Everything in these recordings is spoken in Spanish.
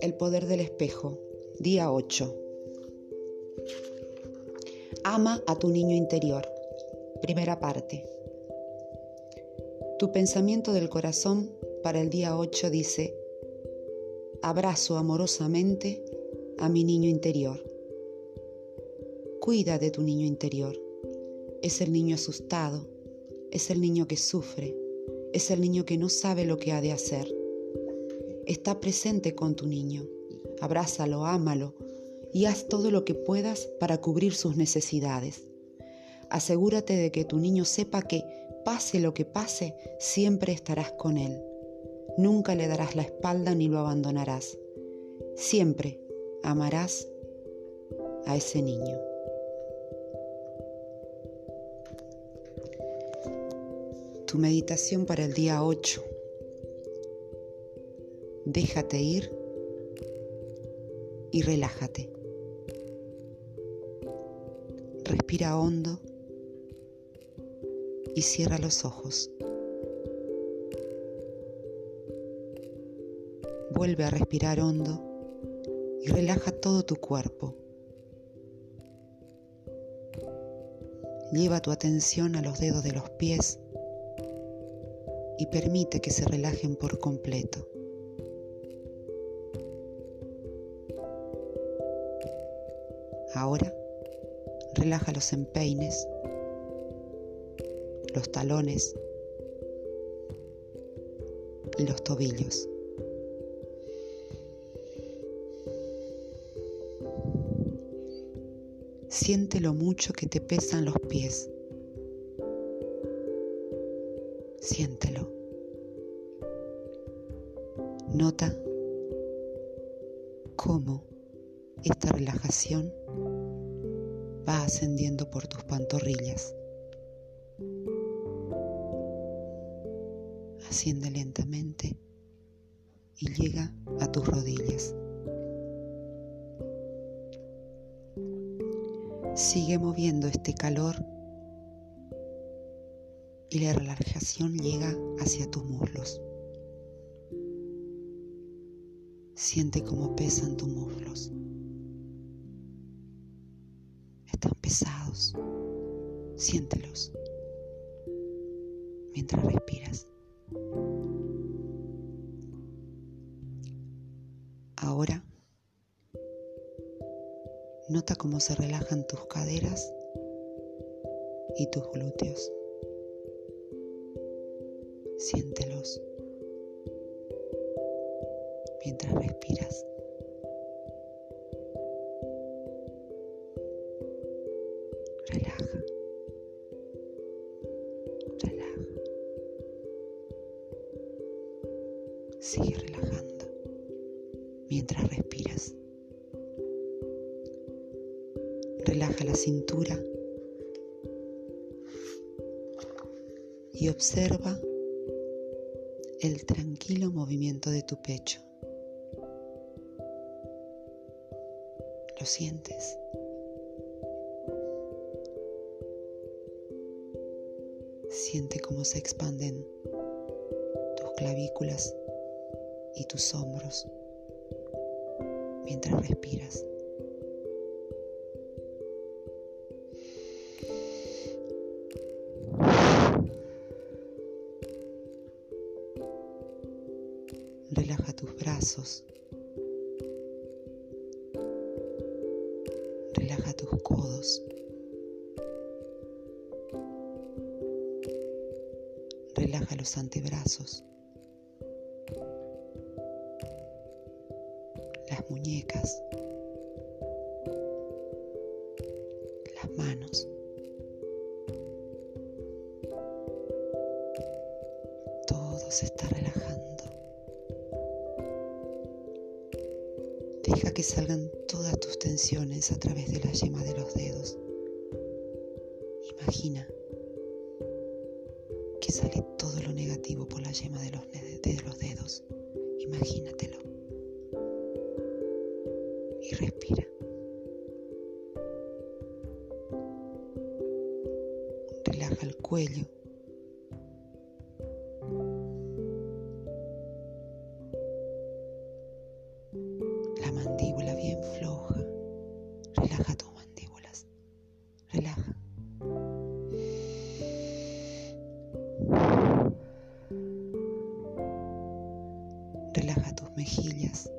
El poder del espejo, día 8. Ama a tu niño interior. Primera parte. Tu pensamiento del corazón para el día 8 dice, abrazo amorosamente a mi niño interior. Cuida de tu niño interior. Es el niño asustado, es el niño que sufre, es el niño que no sabe lo que ha de hacer. Está presente con tu niño. Abrázalo, ámalo y haz todo lo que puedas para cubrir sus necesidades. Asegúrate de que tu niño sepa que, pase lo que pase, siempre estarás con él. Nunca le darás la espalda ni lo abandonarás. Siempre amarás a ese niño. Tu meditación para el día 8. Déjate ir y relájate. Respira hondo y cierra los ojos. Vuelve a respirar hondo y relaja todo tu cuerpo. Lleva tu atención a los dedos de los pies y permite que se relajen por completo. Ahora relaja los empeines, los talones y los tobillos. Siente lo mucho que te pesan los pies. Siéntelo. Nota cómo esta relajación va ascendiendo por tus pantorrillas. Asciende lentamente y llega a tus rodillas. Sigue moviendo este calor y la relajación llega hacia tus muslos. Siente cómo pesan tus muslos. Están pesados. Siéntelos mientras respiras. Ahora nota cómo se relajan tus caderas y tus glúteos. Siéntelos mientras respiras. Relaja. Relaja. Sigue relajando mientras respiras. Relaja la cintura y observa el tranquilo movimiento de tu pecho. ¿Lo sientes? Siente cómo se expanden tus clavículas y tus hombros mientras respiras. Relaja tus codos. Relaja los antebrazos. Las muñecas. Deja que salgan todas tus tensiones a través de la yema de los dedos. Imagina que sale todo lo negativo por la yema de los, de los dedos. Imagínatelo. Y respira. Relaja el cuello. Mandíbula bien floja. Relaja tus mandíbulas. Relaja. Relaja tus mejillas.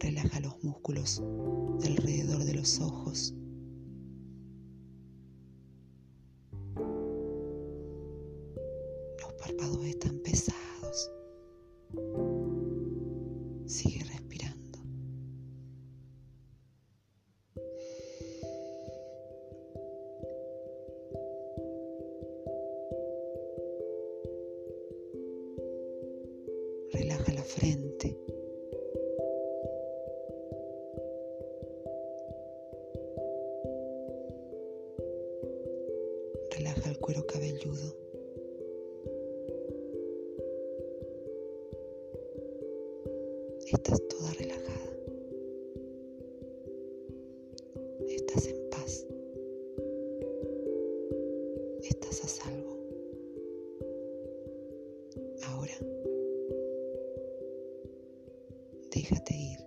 Relaja los músculos alrededor de los ojos. Relaja la frente. Relaja el cuero cabelludo. Estás toda relajada. Déjate ir.